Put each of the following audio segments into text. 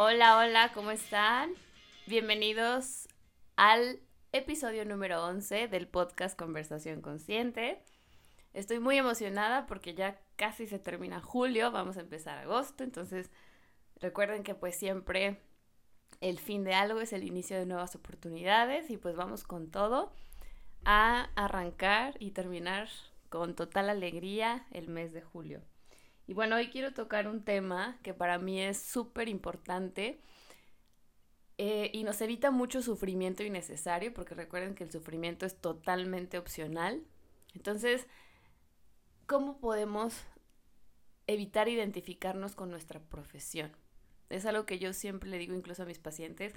Hola, hola, ¿cómo están? Bienvenidos al episodio número 11 del podcast Conversación Consciente. Estoy muy emocionada porque ya casi se termina julio, vamos a empezar agosto, entonces recuerden que pues siempre el fin de algo es el inicio de nuevas oportunidades y pues vamos con todo a arrancar y terminar con total alegría el mes de julio. Y bueno, hoy quiero tocar un tema que para mí es súper importante eh, y nos evita mucho sufrimiento innecesario, porque recuerden que el sufrimiento es totalmente opcional. Entonces, ¿cómo podemos evitar identificarnos con nuestra profesión? Es algo que yo siempre le digo incluso a mis pacientes,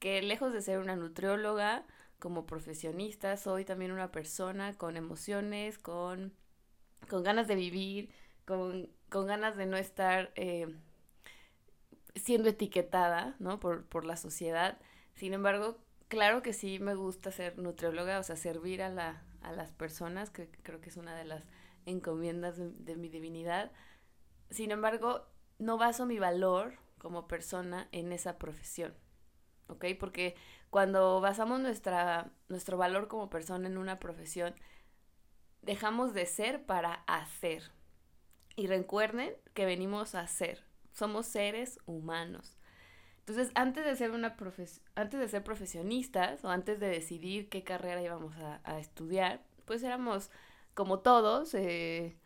que lejos de ser una nutrióloga, como profesionista, soy también una persona con emociones, con, con ganas de vivir, con, con ganas de no estar eh, siendo etiquetada, ¿no? Por, por la sociedad. Sin embargo, claro que sí me gusta ser nutrióloga, o sea, servir a, la, a las personas, que creo que es una de las encomiendas de, de mi divinidad. Sin embargo, no baso mi valor como persona en esa profesión, ¿ok? Porque cuando basamos nuestra, nuestro valor como persona en una profesión, dejamos de ser para hacer. Y recuerden que venimos a ser. Somos seres humanos. Entonces, antes de ser una antes de ser profesionistas o antes de decidir qué carrera íbamos a, estudiar, pues éramos como todos, eh,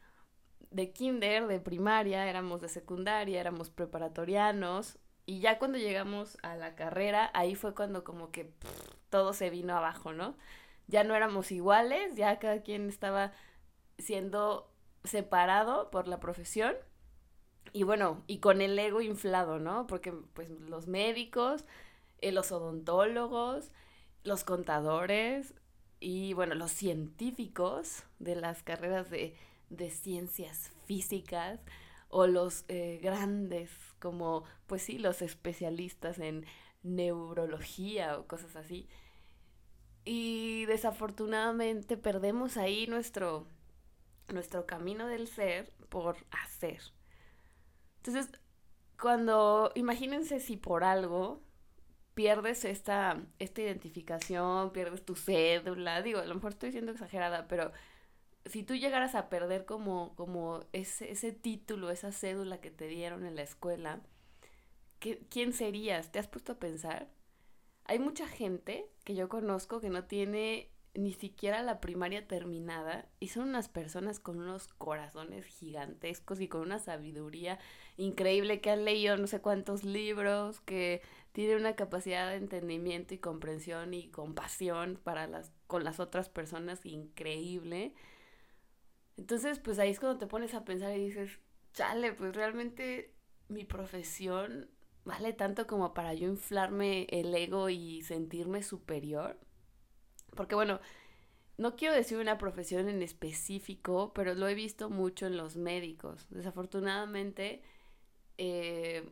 de kinder, de primaria, éramos de secundaria, éramos preparatorianos, y ya cuando llegamos a la carrera, ahí fue cuando como que todo se vino abajo, ¿no? Ya no éramos iguales, ya cada quien estaba siendo separado por la profesión. Y bueno, y con el ego inflado, ¿no? Porque pues los médicos, eh, los odontólogos, los contadores y bueno, los científicos de las carreras de, de ciencias físicas o los eh, grandes como, pues sí, los especialistas en neurología o cosas así. Y desafortunadamente perdemos ahí nuestro, nuestro camino del ser por hacer. Entonces, cuando, imagínense si por algo pierdes esta, esta identificación, pierdes tu cédula, digo, a lo mejor estoy siendo exagerada, pero si tú llegaras a perder como, como ese, ese título, esa cédula que te dieron en la escuela, ¿qué, ¿quién serías? ¿Te has puesto a pensar? Hay mucha gente que yo conozco que no tiene ni siquiera la primaria terminada y son unas personas con unos corazones gigantescos y con una sabiduría increíble que han leído no sé cuántos libros, que tienen una capacidad de entendimiento y comprensión y compasión para las con las otras personas increíble entonces, pues ahí es cuando te pones a pensar y dices, chale, pues realmente mi profesión vale tanto como para yo inflarme el ego y sentirme superior. Porque bueno, no quiero decir una profesión en específico, pero lo he visto mucho en los médicos. Desafortunadamente, eh,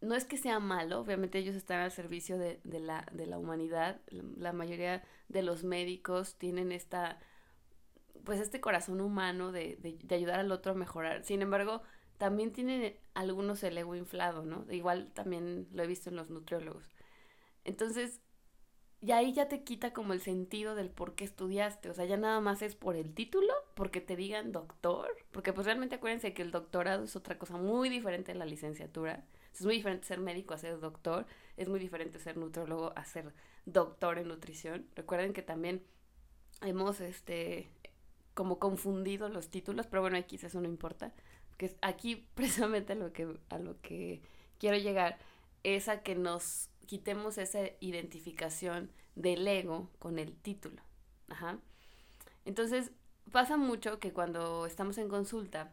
no es que sea malo, obviamente ellos están al servicio de, de, la, de la humanidad. La mayoría de los médicos tienen esta pues este corazón humano de, de, ayudar al otro a mejorar. Sin embargo, también tienen algunos el ego inflado, ¿no? Igual también lo he visto en los nutriólogos. Entonces, y ahí ya te quita como el sentido del por qué estudiaste. O sea, ya nada más es por el título, porque te digan doctor. Porque pues realmente acuérdense que el doctorado es otra cosa muy diferente de la licenciatura. Es muy diferente ser médico a ser doctor. Es muy diferente ser nutriólogo a ser doctor en nutrición. Recuerden que también hemos este como confundido los títulos, pero bueno, aquí eso no importa. Que aquí precisamente a lo que, a lo que quiero llegar es a que nos quitemos esa identificación del ego con el título. Ajá. Entonces, pasa mucho que cuando estamos en consulta,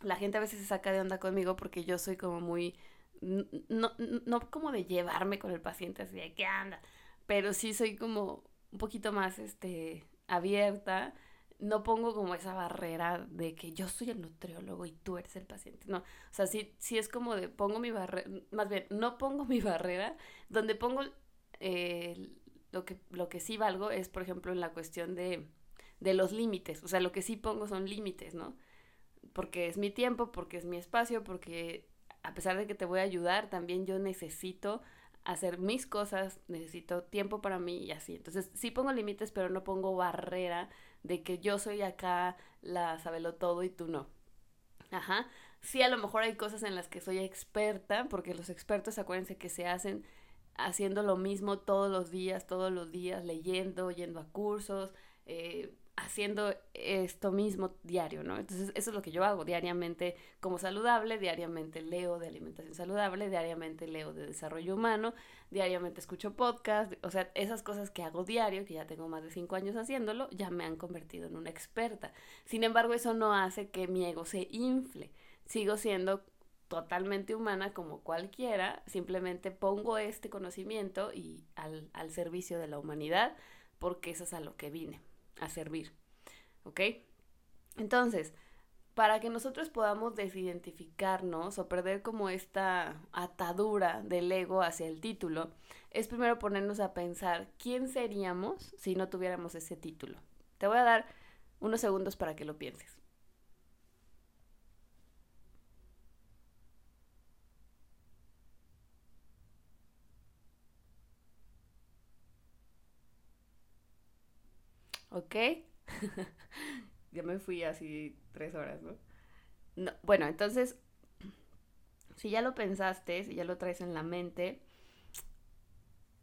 la gente a veces se saca de onda conmigo porque yo soy como muy, no, no como de llevarme con el paciente así de qué anda, pero sí soy como un poquito más, este, abierta no pongo como esa barrera de que yo soy el nutriólogo y tú eres el paciente. No, o sea, sí, sí es como de pongo mi barrera, más bien, no pongo mi barrera, donde pongo eh, lo, que, lo que sí valgo es, por ejemplo, en la cuestión de, de los límites. O sea, lo que sí pongo son límites, ¿no? Porque es mi tiempo, porque es mi espacio, porque a pesar de que te voy a ayudar, también yo necesito hacer mis cosas, necesito tiempo para mí y así. Entonces, sí pongo límites, pero no pongo barrera de que yo soy acá la sabelo todo y tú no. Ajá. Sí, a lo mejor hay cosas en las que soy experta, porque los expertos, acuérdense que se hacen haciendo lo mismo todos los días, todos los días, leyendo, yendo a cursos, eh, haciendo esto mismo diario, ¿no? Entonces, eso es lo que yo hago diariamente como saludable, diariamente leo de alimentación saludable, diariamente leo de desarrollo humano, diariamente escucho podcast, o sea, esas cosas que hago diario, que ya tengo más de cinco años haciéndolo, ya me han convertido en una experta. Sin embargo, eso no hace que mi ego se infle. Sigo siendo totalmente humana como cualquiera, simplemente pongo este conocimiento y al, al servicio de la humanidad, porque eso es a lo que vine a servir. ¿Ok? Entonces, para que nosotros podamos desidentificarnos o perder como esta atadura del ego hacia el título, es primero ponernos a pensar quién seríamos si no tuviéramos ese título. Te voy a dar unos segundos para que lo pienses. ¿Ok? ya me fui así tres horas, ¿no? ¿no? Bueno, entonces, si ya lo pensaste, si ya lo traes en la mente,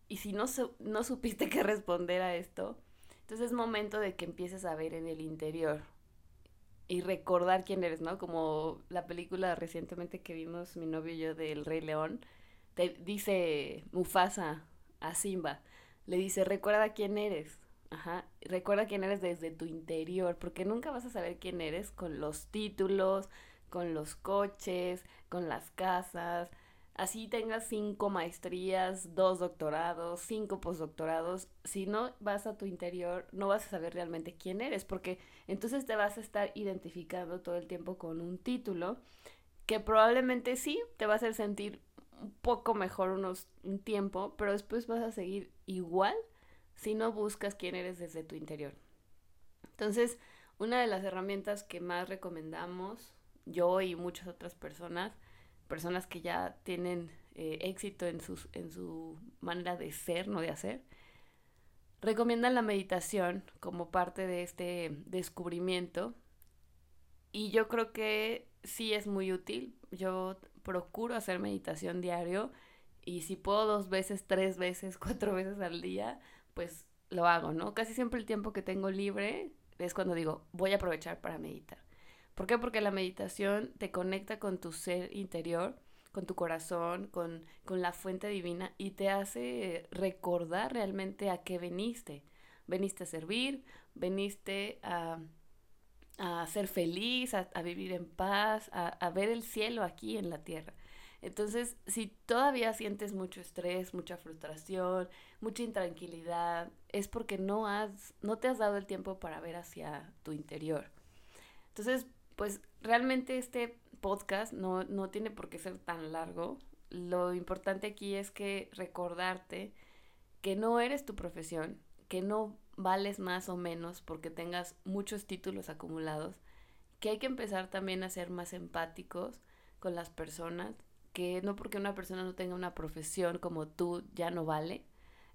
y si no, no supiste qué responder a esto, entonces es momento de que empieces a ver en el interior y recordar quién eres, ¿no? Como la película recientemente que vimos mi novio y yo del Rey León, te dice Mufasa a Simba, le dice, recuerda quién eres, Ajá. Recuerda quién eres desde tu interior, porque nunca vas a saber quién eres con los títulos, con los coches, con las casas. Así tengas cinco maestrías, dos doctorados, cinco postdoctorados. Si no vas a tu interior, no vas a saber realmente quién eres, porque entonces te vas a estar identificando todo el tiempo con un título que probablemente sí te va a hacer sentir un poco mejor unos un tiempo, pero después vas a seguir igual si no buscas quién eres desde tu interior. Entonces, una de las herramientas que más recomendamos, yo y muchas otras personas, personas que ya tienen eh, éxito en, sus, en su manera de ser, no de hacer, recomiendan la meditación como parte de este descubrimiento. Y yo creo que sí es muy útil. Yo procuro hacer meditación diario y si puedo dos veces, tres veces, cuatro veces al día, pues lo hago, ¿no? Casi siempre el tiempo que tengo libre es cuando digo, voy a aprovechar para meditar. ¿Por qué? Porque la meditación te conecta con tu ser interior, con tu corazón, con, con la fuente divina y te hace recordar realmente a qué veniste. Veniste a servir, veniste a, a ser feliz, a, a vivir en paz, a, a ver el cielo aquí en la tierra. Entonces, si todavía sientes mucho estrés, mucha frustración, mucha intranquilidad, es porque no has, no te has dado el tiempo para ver hacia tu interior. Entonces, pues realmente este podcast no, no tiene por qué ser tan largo. Lo importante aquí es que recordarte que no eres tu profesión, que no vales más o menos porque tengas muchos títulos acumulados, que hay que empezar también a ser más empáticos con las personas, que no porque una persona no tenga una profesión como tú ya no vale.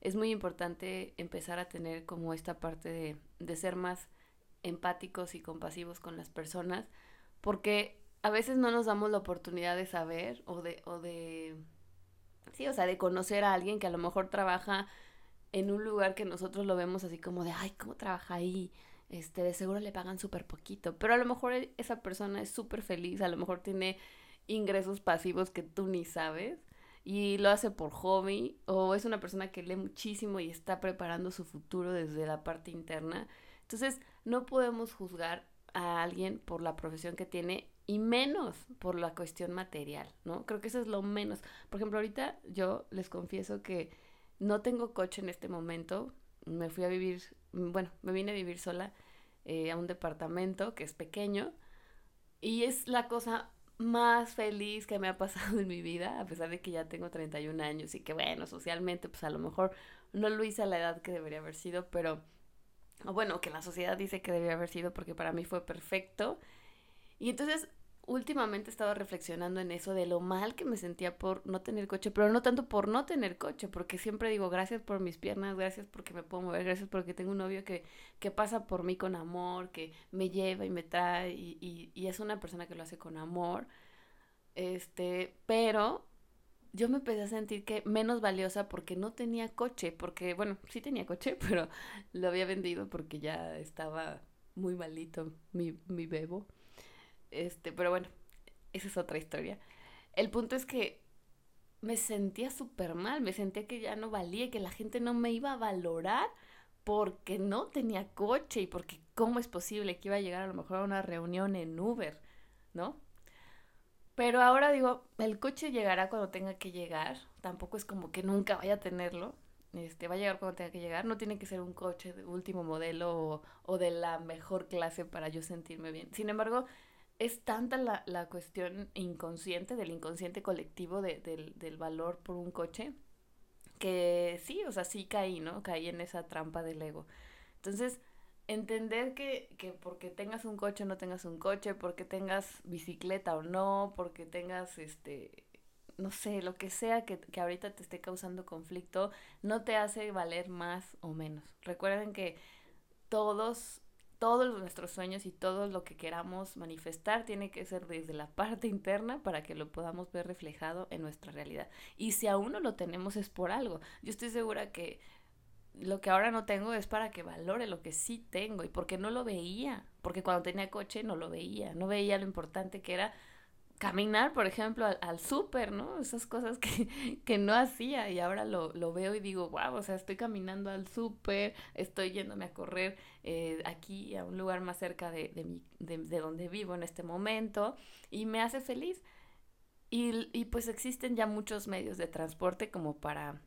Es muy importante empezar a tener como esta parte de, de ser más empáticos y compasivos con las personas, porque a veces no nos damos la oportunidad de saber o de, o de, sí, o sea, de conocer a alguien que a lo mejor trabaja en un lugar que nosotros lo vemos así como de, ay, ¿cómo trabaja ahí? Este, de seguro le pagan súper poquito, pero a lo mejor esa persona es súper feliz, a lo mejor tiene ingresos pasivos que tú ni sabes y lo hace por hobby o es una persona que lee muchísimo y está preparando su futuro desde la parte interna. Entonces, no podemos juzgar a alguien por la profesión que tiene y menos por la cuestión material, ¿no? Creo que eso es lo menos. Por ejemplo, ahorita yo les confieso que no tengo coche en este momento. Me fui a vivir, bueno, me vine a vivir sola eh, a un departamento que es pequeño y es la cosa más feliz que me ha pasado en mi vida, a pesar de que ya tengo 31 años y que bueno, socialmente pues a lo mejor no lo hice a la edad que debería haber sido, pero bueno, que la sociedad dice que debería haber sido porque para mí fue perfecto. Y entonces últimamente he estado reflexionando en eso de lo mal que me sentía por no tener coche, pero no tanto por no tener coche, porque siempre digo gracias por mis piernas, gracias porque me puedo mover, gracias porque tengo un novio que, que pasa por mí con amor, que me lleva y me trae y, y, y es una persona que lo hace con amor. Este, pero yo me empecé a sentir que menos valiosa porque no tenía coche, porque, bueno, sí tenía coche, pero lo había vendido porque ya estaba muy malito mi, mi bebo. Este, pero bueno, esa es otra historia. El punto es que me sentía súper mal, me sentía que ya no valía, que la gente no me iba a valorar porque no tenía coche y porque cómo es posible que iba a llegar a lo mejor a una reunión en Uber, ¿no? Pero ahora digo, el coche llegará cuando tenga que llegar. Tampoco es como que nunca vaya a tenerlo. Este, va a llegar cuando tenga que llegar. No tiene que ser un coche de último modelo o, de la mejor clase para yo sentirme bien. Sin embargo, es tanta la, la cuestión inconsciente, del inconsciente colectivo de, del, del valor por un coche, que sí, o sea, sí caí, ¿no? Caí en esa trampa del ego. Entonces, entender que, que porque tengas un coche o no tengas un coche, porque tengas bicicleta o no, porque tengas este no sé, lo que sea que, que, ahorita te esté causando conflicto, no te hace valer más o menos. Recuerden que todos, todos nuestros sueños y todo lo que queramos manifestar tiene que ser desde la parte interna para que lo podamos ver reflejado en nuestra realidad. Y si aún no lo tenemos es por algo. Yo estoy segura que lo que ahora no tengo es para que valore lo que sí tengo y porque no lo veía, porque cuando tenía coche no lo veía, no veía lo importante que era caminar, por ejemplo, al, al súper, ¿no? Esas cosas que, que no hacía y ahora lo, lo, veo y digo, wow, o sea, estoy caminando al súper, estoy yéndome a correr eh, aquí a un lugar más cerca de, de, mi, de, de, donde vivo en este momento y me hace feliz. Y, y pues existen ya muchos medios de transporte como para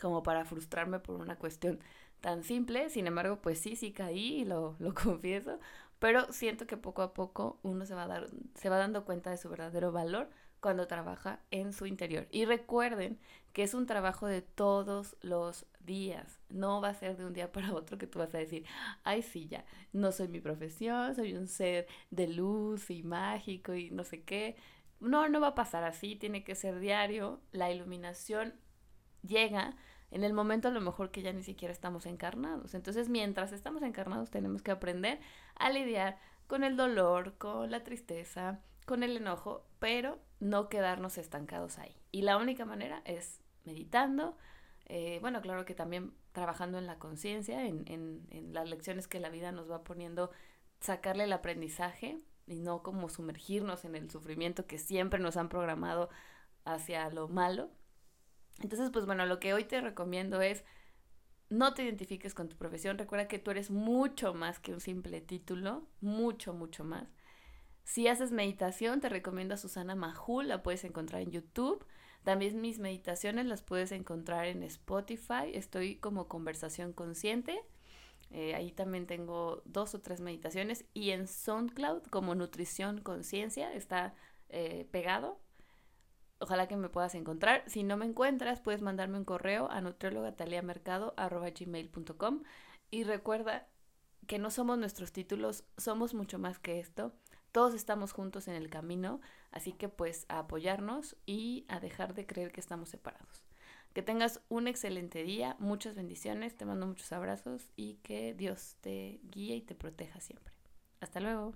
como para frustrarme por una cuestión tan simple. Sin embargo, pues sí, sí caí lo, lo confieso. Pero siento que poco a poco uno se va, a dar, se va dando cuenta de su verdadero valor cuando trabaja en su interior. Y recuerden que es un trabajo de todos los días. No va a ser de un día para otro que tú vas a decir, ay sí, ya, no soy mi profesión, soy un ser de luz y mágico y no sé qué. No, no va a pasar así, tiene que ser diario. La iluminación llega en el momento a lo mejor que ya ni siquiera estamos encarnados. Entonces, mientras estamos encarnados, tenemos que aprender a lidiar con el dolor, con la tristeza, con el enojo, pero no quedarnos estancados ahí. Y la única manera es meditando, eh, bueno, claro que también trabajando en la conciencia, en, en, en las lecciones que la vida nos va poniendo, sacarle el aprendizaje y no como sumergirnos en el sufrimiento que siempre nos han programado hacia lo malo, entonces, pues bueno, lo que hoy te recomiendo es no te identifiques con tu profesión. Recuerda que tú eres mucho más que un simple título, mucho, mucho más. Si haces meditación, te recomiendo a Susana Majul, la puedes encontrar en YouTube. También mis meditaciones las puedes encontrar en Spotify. Estoy como conversación consciente. Eh, ahí también tengo dos o tres meditaciones. Y en SoundCloud como nutrición conciencia está eh, pegado. Ojalá que me puedas encontrar. Si no me encuentras, puedes mandarme un correo a nutriologataliamercado.com y recuerda que no somos nuestros títulos, somos mucho más que esto. Todos estamos juntos en el camino, así que pues a apoyarnos y a dejar de creer que estamos separados. Que tengas un excelente día, muchas bendiciones, te mando muchos abrazos y que Dios te guíe y te proteja siempre. Hasta luego.